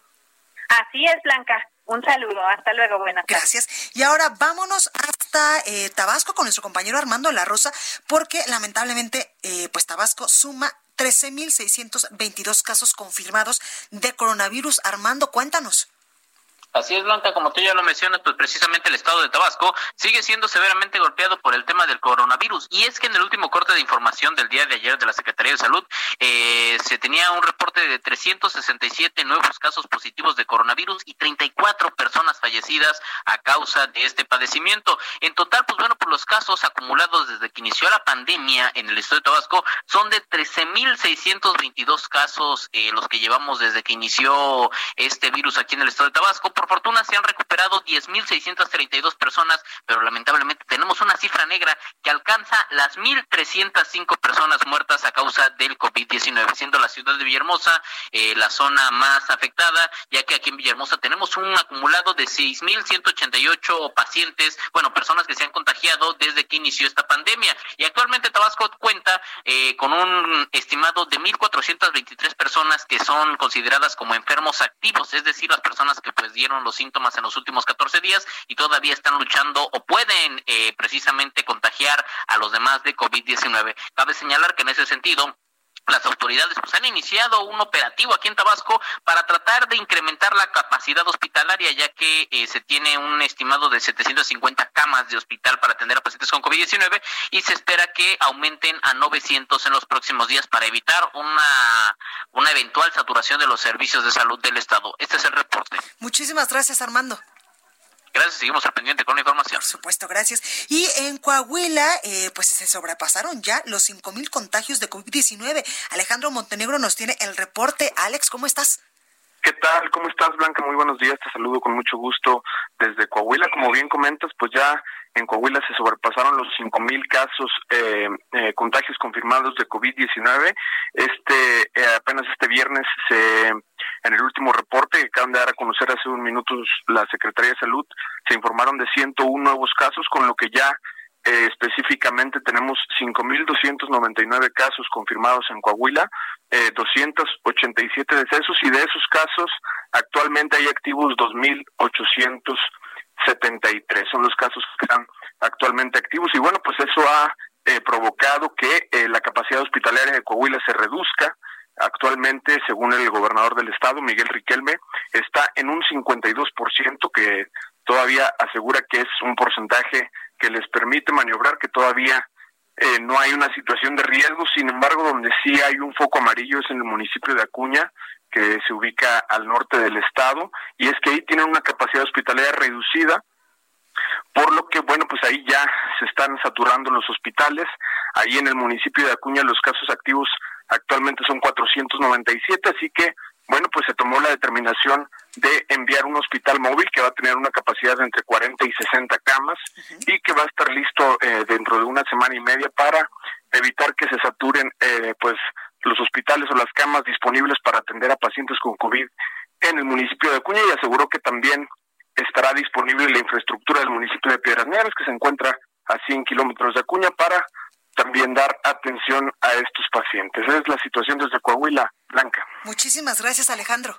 Así es, Blanca. Un saludo, hasta luego, buenas tardes. Gracias. Y ahora vámonos hasta eh, Tabasco con nuestro compañero Armando La Rosa, porque lamentablemente, eh, pues Tabasco suma 13.622 casos confirmados de coronavirus. Armando, cuéntanos. Así es, Blanca, como tú ya lo mencionas, pues precisamente el estado de Tabasco sigue siendo severamente golpeado por el tema del coronavirus. Y es que en el último corte de información del día de ayer de la Secretaría de Salud, eh, se tenía un reporte de 367 nuevos casos positivos de coronavirus y 34 personas fallecidas a causa de este padecimiento. En total, pues bueno, por los casos acumulados desde que inició la pandemia en el estado de Tabasco, son de 13.622 casos eh, los que llevamos desde que inició este virus aquí en el estado de Tabasco fortuna se han recuperado 10.632 personas, pero lamentablemente tenemos una cifra negra que alcanza las 1.305 personas muertas a causa del COVID-19, siendo la ciudad de Villahermosa eh, la zona más afectada, ya que aquí en Villahermosa tenemos un acumulado de 6.188 pacientes, bueno, personas que se han contagiado desde que inició esta pandemia. Y actualmente Tabasco cuenta eh, con un estimado de 1.423 personas que son consideradas como enfermos activos, es decir, las personas que pues dieron los síntomas en los últimos 14 días y todavía están luchando o pueden eh, precisamente contagiar a los demás de COVID-19. Cabe señalar que en ese sentido, las autoridades pues han iniciado un operativo aquí en Tabasco para tratar de incrementar la capacidad hospitalaria ya que eh, se tiene un estimado de 750 camas de hospital para atender a pacientes con COVID-19 y se espera que aumenten a 900 en los próximos días para evitar una una eventual saturación de los servicios de salud del estado. Este es el reporte. Muchísimas gracias, Armando. Gracias, seguimos al pendiente con la información. Por supuesto, gracias. Y en Coahuila, eh, pues se sobrepasaron ya los cinco mil contagios de COVID-19. Alejandro Montenegro nos tiene el reporte. Alex, ¿cómo estás? ¿Qué tal? ¿Cómo estás, Blanca? Muy buenos días. Te saludo con mucho gusto desde Coahuila. Como bien comentas, pues ya en Coahuila se sobrepasaron los cinco mil casos eh, eh, contagios confirmados de COVID-19. Este eh, apenas este viernes se en el último reporte que acaban de dar a conocer hace un minuto la Secretaría de Salud, se informaron de 101 nuevos casos, con lo que ya eh, específicamente tenemos 5.299 casos confirmados en Coahuila, eh, 287 decesos y de esos casos actualmente hay activos 2.873. Son los casos que están actualmente activos y bueno, pues eso ha eh, provocado que eh, la capacidad hospitalaria de Coahuila se reduzca Actualmente, según el gobernador del estado, Miguel Riquelme, está en un 52%, que todavía asegura que es un porcentaje que les permite maniobrar, que todavía eh, no hay una situación de riesgo. Sin embargo, donde sí hay un foco amarillo es en el municipio de Acuña, que se ubica al norte del estado, y es que ahí tienen una capacidad hospitalaria reducida, por lo que, bueno, pues ahí ya se están saturando los hospitales. Ahí en el municipio de Acuña los casos activos actualmente son 497, así que bueno, pues se tomó la determinación de enviar un hospital móvil que va a tener una capacidad de entre 40 y 60 camas y que va a estar listo eh, dentro de una semana y media para evitar que se saturen eh, pues los hospitales o las camas disponibles para atender a pacientes con COVID en el municipio de Acuña y aseguró que también estará disponible la infraestructura del municipio de Piedras Negras que se encuentra a 100 kilómetros de Acuña para también dar atención a estos pacientes. Esa es la situación desde Coahuila, Blanca. Muchísimas gracias, Alejandro.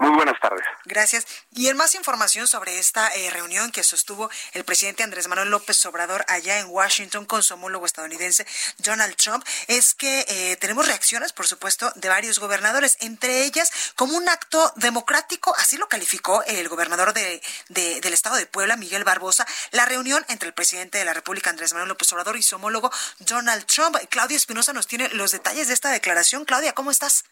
Muy buenas tardes. Gracias. Y en más información sobre esta eh, reunión que sostuvo el presidente Andrés Manuel López Obrador allá en Washington con su homólogo estadounidense Donald Trump, es que eh, tenemos reacciones, por supuesto, de varios gobernadores, entre ellas como un acto democrático, así lo calificó el gobernador de, del estado de Puebla, Miguel Barbosa, la reunión entre el presidente de la República, Andrés Manuel López Obrador, y su homólogo Donald Trump. Claudia Espinosa nos tiene los detalles de esta declaración. Claudia, ¿cómo estás?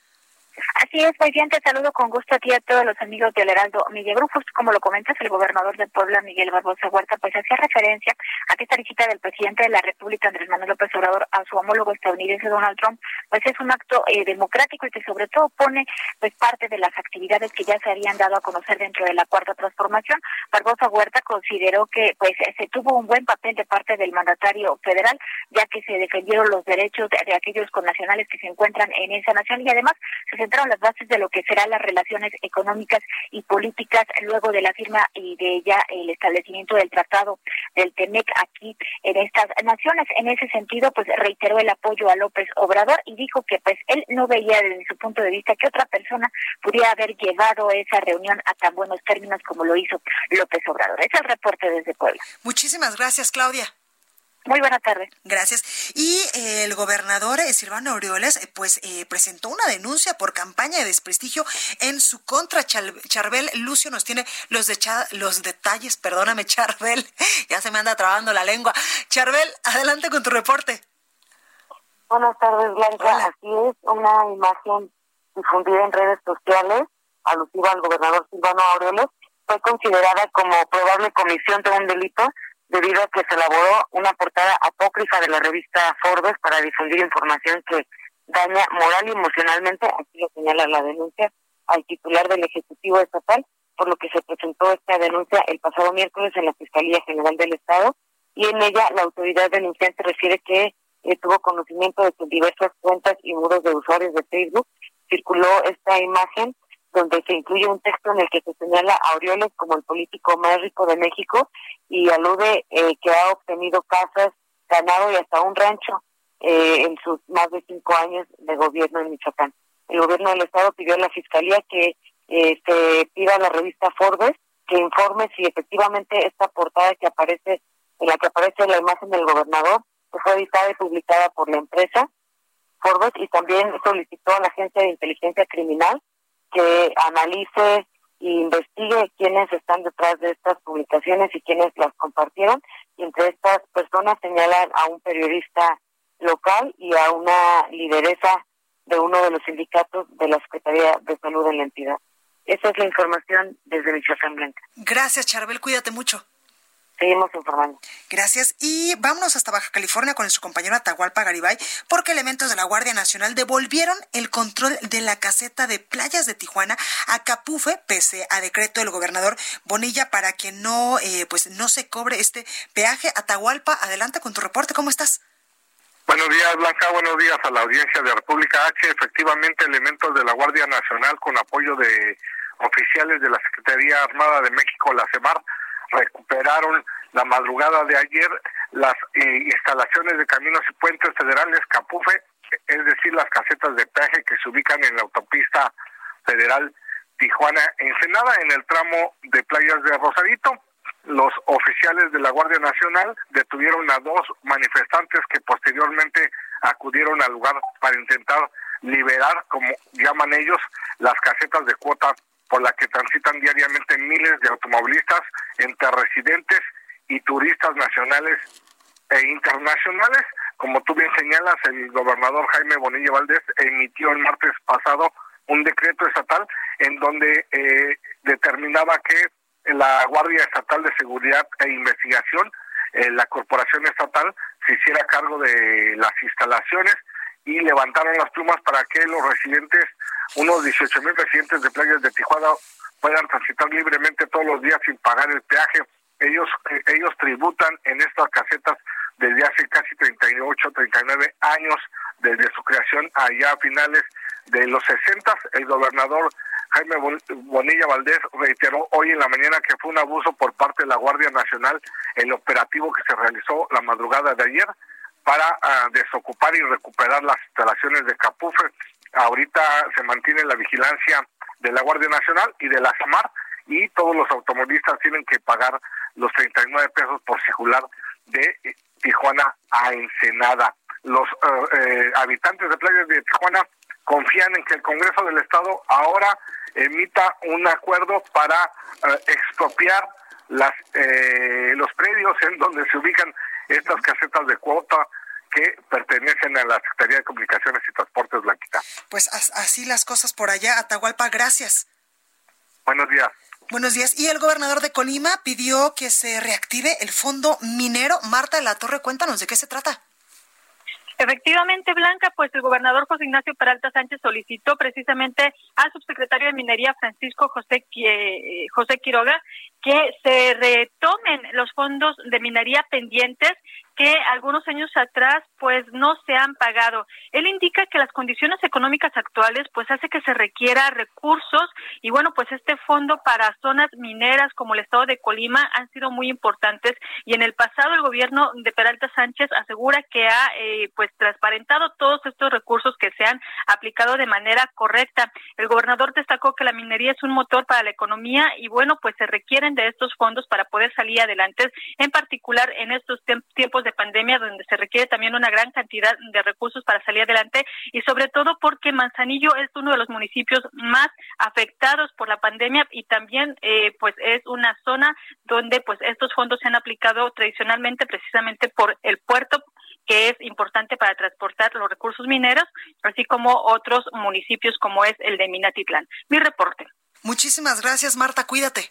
Así es, muy bien, te saludo con gusto a ti a todos los amigos del Heraldo Miguel Grupo. Como lo comentas, el gobernador de Puebla, Miguel Barbosa Huerta, pues hacía referencia a que esta visita del presidente de la República, Andrés Manuel López Obrador, a su homólogo estadounidense Donald Trump, pues es un acto eh, democrático y que sobre todo pone pues parte de las actividades que ya se habían dado a conocer dentro de la Cuarta Transformación. Barbosa Huerta consideró que pues se tuvo un buen papel de parte del mandatario federal, ya que se defendieron los derechos de, de aquellos connacionales que se encuentran en esa nación y además se centraron las bases de lo que serán las relaciones económicas y políticas luego de la firma y de ya el establecimiento del tratado del TEMEC aquí en estas naciones. En ese sentido, pues reiteró el apoyo a López Obrador y dijo que pues él no veía desde su punto de vista que otra persona pudiera haber llevado esa reunión a tan buenos términos como lo hizo López Obrador. Es el reporte desde Puebla. Muchísimas gracias, Claudia. Muy buena tarde. Gracias. Y eh, el gobernador eh, Silvano Aureoles, eh, pues presentó una denuncia por campaña de desprestigio en su contra. Charbel Lucio nos tiene los, de los detalles, perdóname Charbel, ya se me anda trabando la lengua. Charbel, adelante con tu reporte. Buenas tardes, Blanca. Así es, una imagen difundida en redes sociales alusiva al gobernador Silvano Aureoles fue considerada como probable comisión de un delito debido a que se elaboró una portada apócrifa de la revista Forbes para difundir información que daña moral y emocionalmente, así lo señala la denuncia, al titular del Ejecutivo Estatal, por lo que se presentó esta denuncia el pasado miércoles en la Fiscalía General del Estado y en ella la autoridad denunciante refiere que eh, tuvo conocimiento de que diversas cuentas y muros de usuarios de Facebook circuló esta imagen donde se incluye un texto en el que se señala a Orioles como el político más rico de México y alude eh, que ha obtenido casas, ganado y hasta un rancho eh, en sus más de cinco años de gobierno en Michoacán. El gobierno del estado pidió a la fiscalía que eh, se pida a la revista Forbes que informe si efectivamente esta portada que aparece en la que aparece la imagen del gobernador que fue editada y publicada por la empresa Forbes y también solicitó a la agencia de inteligencia criminal que analice e investigue quiénes están detrás de estas publicaciones y quiénes las compartieron. Y entre estas personas señalan a un periodista local y a una lideresa de uno de los sindicatos de la Secretaría de Salud en la entidad. Esa es la información desde Michoacán Blanca. Gracias, Charbel. Cuídate mucho. Seguimos informando. Gracias. Y vámonos hasta Baja California con su compañero Atahualpa Garibay, porque elementos de la Guardia Nacional devolvieron el control de la caseta de playas de Tijuana a Capufe, pese a decreto del gobernador Bonilla, para que no, eh, pues, no se cobre este peaje. Atahualpa, adelante con tu reporte. ¿Cómo estás? Buenos días, Blanca. Buenos días a la audiencia de República H. Efectivamente, elementos de la Guardia Nacional con apoyo de oficiales de la Secretaría Armada de México, la CEMAR, recuperaron la madrugada de ayer las eh, instalaciones de caminos y puentes federales Capufe, es decir, las casetas de peaje que se ubican en la autopista federal Tijuana-Ensenada, en el tramo de playas de Rosarito. Los oficiales de la Guardia Nacional detuvieron a dos manifestantes que posteriormente acudieron al lugar para intentar liberar, como llaman ellos, las casetas de cuota por la que transitan diariamente miles de automovilistas entre residentes y turistas nacionales e internacionales. Como tú bien señalas, el gobernador Jaime Bonilla Valdés emitió el martes pasado un decreto estatal en donde eh, determinaba que la Guardia Estatal de Seguridad e Investigación, eh, la corporación estatal, se hiciera cargo de las instalaciones y levantaron las plumas para que los residentes unos 18 mil residentes de playas de Tijuana puedan transitar libremente todos los días sin pagar el peaje. Ellos, eh, ellos tributan en estas casetas desde hace casi 38, 39 años, desde su creación allá a finales de los 60. El gobernador Jaime Bonilla Valdés reiteró hoy en la mañana que fue un abuso por parte de la Guardia Nacional el operativo que se realizó la madrugada de ayer para ah, desocupar y recuperar las instalaciones de Capufe. Ahorita se mantiene la vigilancia de la Guardia Nacional y de la SAMAR y todos los automovilistas tienen que pagar los 39 pesos por circular de eh, Tijuana a Ensenada. Los eh, eh, habitantes de playas de Tijuana confían en que el Congreso del Estado ahora emita un acuerdo para expropiar las los predios en donde se ubican estas casetas de cuota que pertenecen a la Secretaría de Comunicaciones y Transportes Blanquita. Pues así las cosas por allá, Atahualpa, gracias. Buenos días. Buenos días. Y el gobernador de Colima pidió que se reactive el fondo minero. Marta de la Torre, cuéntanos de qué se trata. Efectivamente, Blanca, pues el gobernador José Ignacio Peralta Sánchez solicitó precisamente al subsecretario de Minería Francisco José, eh, José Quiroga que se retomen los fondos de minería pendientes que algunos años atrás pues no se han pagado. Él indica que las condiciones económicas actuales pues hace que se requiera recursos y bueno pues este fondo para zonas mineras como el estado de Colima han sido muy importantes y en el pasado el gobierno de Peralta Sánchez asegura que ha eh, pues transparentado todos estos recursos que se han aplicado de manera correcta. El gobernador destacó que la minería es un motor para la economía y bueno pues se requieren de estos fondos para poder salir adelante en particular en estos tiempos de de pandemia donde se requiere también una gran cantidad de recursos para salir adelante y sobre todo porque Manzanillo es uno de los municipios más afectados por la pandemia y también eh, pues es una zona donde pues estos fondos se han aplicado tradicionalmente precisamente por el puerto que es importante para transportar los recursos mineros, así como otros municipios como es el de Minatitlán. Mi reporte. Muchísimas gracias, Marta. Cuídate.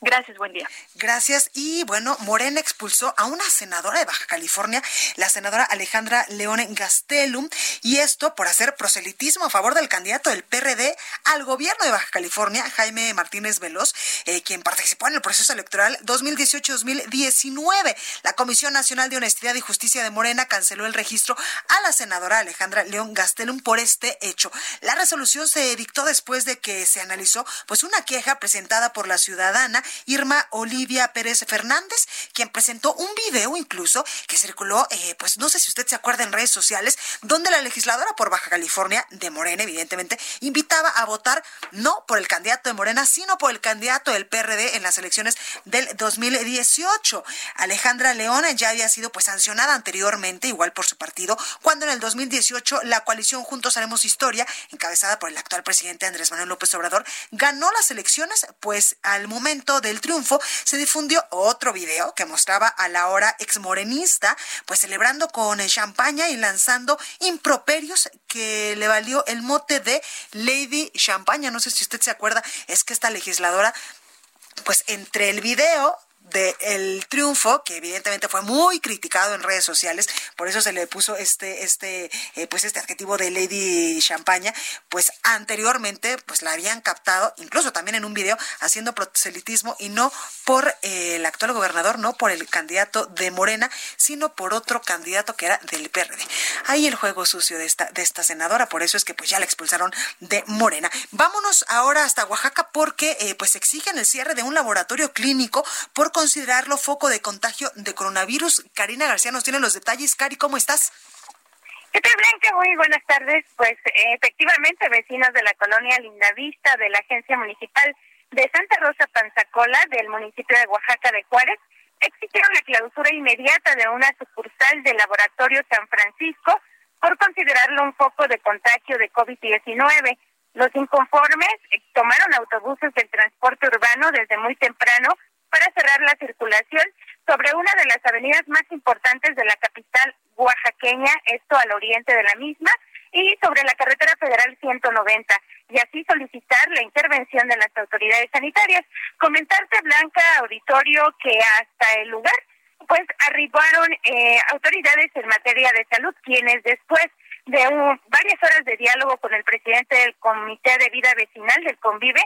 Gracias, buen día. Gracias. Y bueno, Morena expulsó a una senadora de Baja California, la senadora Alejandra León Gastelum, y esto por hacer proselitismo a favor del candidato del PRD al gobierno de Baja California, Jaime Martínez Veloz, eh, quien participó en el proceso electoral 2018-2019. La Comisión Nacional de Honestidad y Justicia de Morena canceló el registro a la senadora Alejandra León Gastelum por este hecho. La resolución se dictó después de que se analizó pues una queja presentada por la ciudadana Irma Olivia Pérez Fernández, quien presentó un video incluso que circuló, eh, pues no sé si usted se acuerda en redes sociales, donde la legisladora por Baja California, de Morena evidentemente, invitaba a votar no por el candidato de Morena, sino por el candidato del PRD en las elecciones del 2018. Alejandra León ya había sido pues sancionada anteriormente, igual por su partido, cuando en el 2018 la coalición Juntos Haremos Historia, encabezada por el actual presidente Andrés Manuel López Obrador, ganó las elecciones, pues al momento del triunfo, se difundió otro video que mostraba a la hora exmorenista, pues celebrando con champaña y lanzando improperios que le valió el mote de Lady Champaña. No sé si usted se acuerda, es que esta legisladora pues entre el video del triunfo, que evidentemente fue muy criticado en redes sociales, por eso se le puso este, este, eh, pues este adjetivo de Lady Champaña, pues anteriormente pues la habían captado, incluso también en un video, haciendo proselitismo y no por el actual gobernador, no por el candidato de Morena, sino por otro candidato que era del PRD. Ahí el juego sucio de esta, de esta senadora, por eso es que pues ya la expulsaron de Morena. Vámonos ahora hasta Oaxaca porque eh, pues exigen el cierre de un laboratorio clínico por considerarlo foco de contagio de coronavirus. Karina García nos tiene los detalles. Cari, ¿cómo estás? ¿Qué tal, Blanca? Muy buenas tardes. Pues efectivamente, vecinos de la colonia Lindavista de la Agencia Municipal de Santa Rosa Panzacola del municipio de Oaxaca de Juárez exigieron la clausura inmediata de una sucursal del laboratorio San Francisco por considerarlo un foco de contagio de COVID-19. Los inconformes tomaron autobuses del transporte urbano desde muy temprano para cerrar la circulación sobre una de las avenidas más importantes de la capital oaxaqueña, esto al oriente de la misma, y sobre la carretera federal 190, y así solicitar la intervención de las autoridades sanitarias. Comentarte, Blanca, auditorio, que hasta el lugar, pues arribaron eh, autoridades en materia de salud, quienes después de varias horas de diálogo con el presidente del Comité de Vida Vecinal del Convive,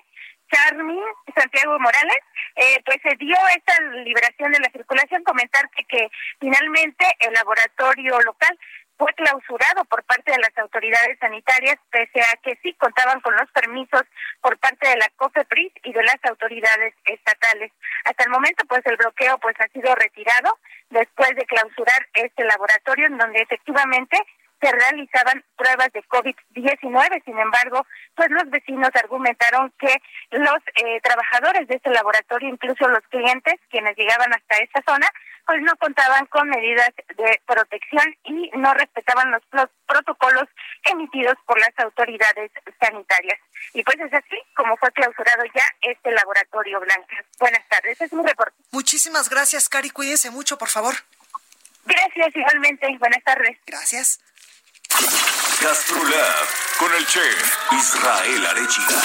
Charmin Santiago Morales, eh, pues se dio esta liberación de la circulación. Comentarte que finalmente el laboratorio local fue clausurado por parte de las autoridades sanitarias, pese a que sí contaban con los permisos por parte de la COFEPRIS y de las autoridades estatales. Hasta el momento, pues el bloqueo pues ha sido retirado después de clausurar este laboratorio, en donde efectivamente se realizaban pruebas de COVID-19. Sin embargo, pues los vecinos argumentaron que los eh, trabajadores de este laboratorio, incluso los clientes, quienes llegaban hasta esa zona, pues no contaban con medidas de protección y no respetaban los, protocolos emitidos por las autoridades sanitarias. Y pues es así como fue clausurado ya este laboratorio Blanca. Buenas tardes, es mi reporte. Muchísimas gracias, Cari. Cuídese mucho, por favor. Gracias, igualmente. Buenas tardes. Gracias. Gastrolab con el chef Israel Arechiga.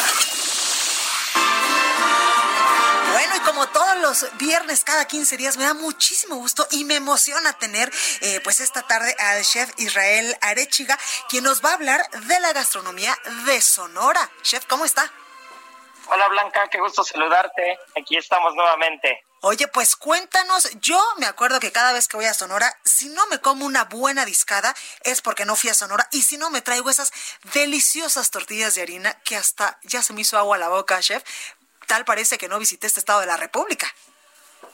Bueno, y como todos los viernes, cada 15 días, me da muchísimo gusto y me emociona tener eh, pues esta tarde al chef Israel Arechiga, quien nos va a hablar de la gastronomía de Sonora. Chef, ¿cómo está? Hola Blanca, qué gusto saludarte. Aquí estamos nuevamente. Oye, pues cuéntanos, yo me acuerdo que cada vez que voy a Sonora, si no me como una buena discada, es porque no fui a Sonora, y si no me traigo esas deliciosas tortillas de harina que hasta ya se me hizo agua a la boca, chef, tal parece que no visité este estado de la República.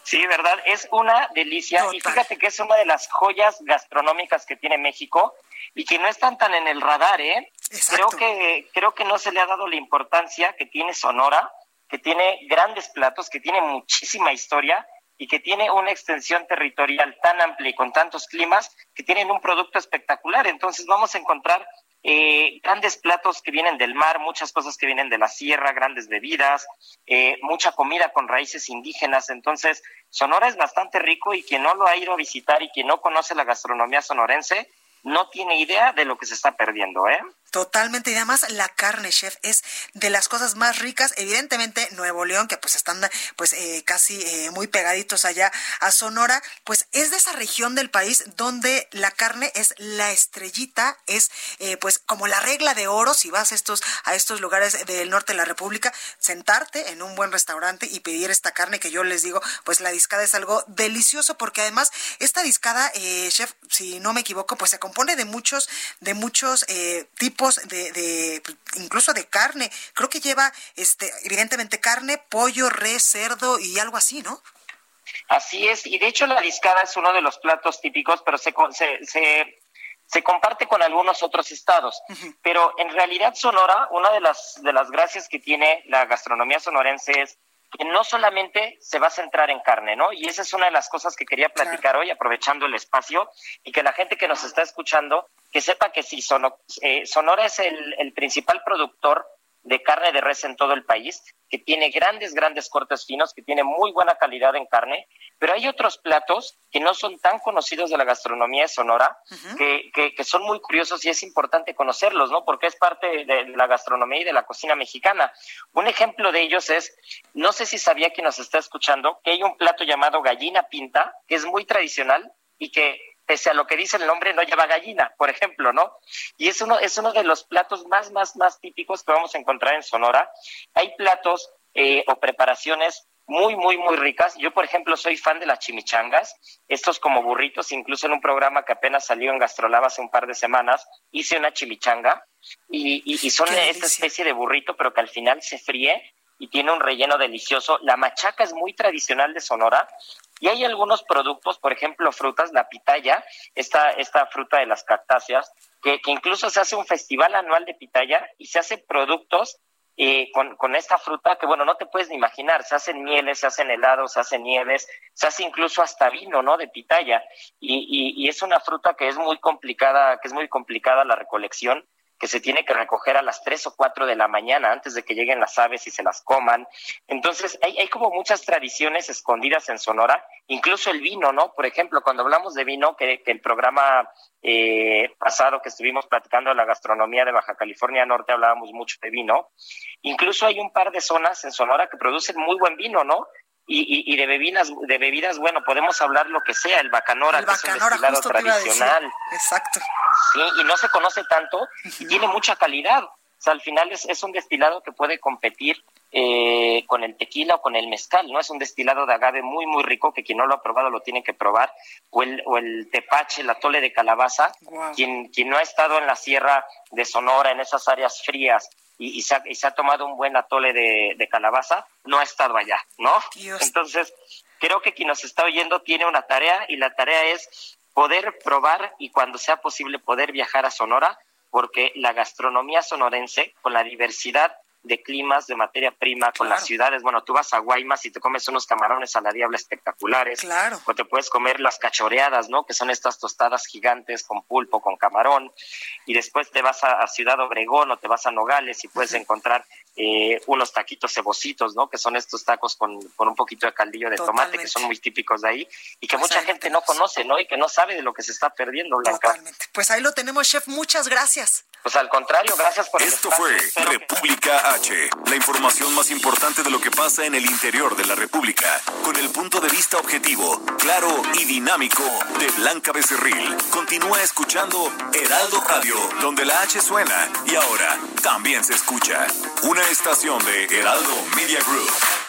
Sí, ¿verdad? Es una delicia. Y fíjate que es una de las joyas gastronómicas que tiene México y que no están tan en el radar, ¿eh? Creo que, creo que no se le ha dado la importancia que tiene Sonora que tiene grandes platos, que tiene muchísima historia y que tiene una extensión territorial tan amplia y con tantos climas que tienen un producto espectacular. Entonces vamos a encontrar eh, grandes platos que vienen del mar, muchas cosas que vienen de la sierra, grandes bebidas, eh, mucha comida con raíces indígenas. Entonces, Sonora es bastante rico y quien no lo ha ido a visitar y quien no conoce la gastronomía sonorense, no tiene idea de lo que se está perdiendo, ¿eh? Totalmente, y además la carne, chef, es de las cosas más ricas. Evidentemente, Nuevo León, que pues están pues eh, casi eh, muy pegaditos allá a Sonora, pues es de esa región del país donde la carne es la estrellita, es eh, pues como la regla de oro. Si vas a estos, a estos lugares del norte de la República, sentarte en un buen restaurante y pedir esta carne que yo les digo, pues la discada es algo delicioso porque además esta discada, chef, si no me equivoco, pues se compone de muchos, de muchos tipos de, pues, incluso de carne. Creo que lleva, este, evidentemente carne, pollo, res, cerdo y algo así, ¿no? Así es, y de hecho la discada es uno de los platos típicos, pero se, se, se, comparte con algunos otros estados. Pero en realidad Sonora, una de las, de las gracias que tiene la gastronomía sonorense es que no solamente se va a centrar en carne, ¿no? Y esa es una de las cosas que quería platicar hoy, aprovechando el espacio, y que la gente que nos está escuchando, que sepa que sí, eh, Sonora es el, el principal productor de carne de res en todo el país, que tiene grandes, grandes cortes finos, que tiene muy buena calidad en carne, pero hay otros platos que no son tan conocidos de la gastronomía de Sonora, que, que, son muy curiosos y es importante conocerlos, ¿no? Porque es parte de la gastronomía y de la cocina mexicana. Un ejemplo de ellos es, no sé si sabía que nos está escuchando, que hay un plato llamado gallina pinta, que es muy tradicional y que pese a lo que dice el nombre, no lleva gallina, por ejemplo, ¿no? Y es uno, es uno de los platos más, más, más típicos que vamos a encontrar en Sonora. Hay platos eh, o preparaciones muy, muy, muy ricas. Yo, por ejemplo, soy fan de las chimichangas, estos como burritos, incluso en un programa que apenas salió en Gastrolab hace un par de semanas, hice una chimichanga y, y son esta especie de burrito, pero que al final se fríe y tiene un relleno delicioso. La machaca es muy tradicional de Sonora y hay algunos productos, por ejemplo, frutas, la pitaya, esta, esta fruta de las cactáceas, que, que incluso se hace un festival anual de pitaya y se hacen productos eh, con, con, esta fruta que, bueno, no te puedes ni imaginar. Se hacen mieles, se hacen helados, se hacen nieves, se hace incluso hasta vino, ¿no? De pitaya. Y, y, y es una fruta que es muy complicada, que es muy complicada la recolección que se tiene que recoger a las 3 o 4 de la mañana antes de que lleguen las aves y se las coman. Entonces, hay, hay como muchas tradiciones escondidas en Sonora, incluso el vino, ¿no? Por ejemplo, cuando hablamos de vino, que, el programa eh, pasado que estuvimos platicando de la gastronomía de Baja California Norte hablábamos mucho de vino, incluso hay un par de zonas en Sonora que producen muy buen vino, ¿no? Y, y, de bebidas, de bebidas, bueno, podemos hablar lo que sea, el bacanora, que es un destilado tradicional. Exacto. Sí, y no se conoce tanto y tiene mucha calidad. O sea, al final es, es un destilado que puede competir eh, con el tequila o con el mezcal, ¿no? Es un destilado de agave muy, muy rico que quien no lo ha probado lo tiene que probar. O el, o el tepache, el atole de calabaza. Quien, quien no ha estado en la sierra de Sonora, en esas áreas frías, y, se, ha, tomado un buen atole de, calabaza, no ha estado allá, ¿no? Entonces, creo que quien nos está oyendo tiene una tarea y la tarea es poder probar y cuando sea posible poder viajar a Sonora, porque la gastronomía sonorense, con la diversidad de climas, de materia prima, con las ciudades. Bueno, tú vas a Guaymas y te comes unos camarones a la diabla espectaculares. Claro. O te puedes comer las cachoreadas, ¿no? Que son estas tostadas gigantes con pulpo, con camarón. Y después te vas a, Ciudad Obregón o te vas a Nogales y puedes encontrar eh, unos taquitos cebositos, ¿no? Que son estos tacos con, un poquito de caldillo de tomate, que son muy típicos de ahí y que mucha gente no conoce, ¿no? Y que no sabe de lo que se está perdiendo, Blanca. Totalmente. Pues ahí lo tenemos, chef. Muchas gracias. Pues al contrario, gracias por Esto fue República H, la información más importante de lo que pasa en el interior de la República, con el punto de vista objetivo, claro y dinámico de Blanca Becerril. Continúa escuchando Heraldo Radio, donde la H suena y ahora también se escucha. Una estación de Heraldo Media Group.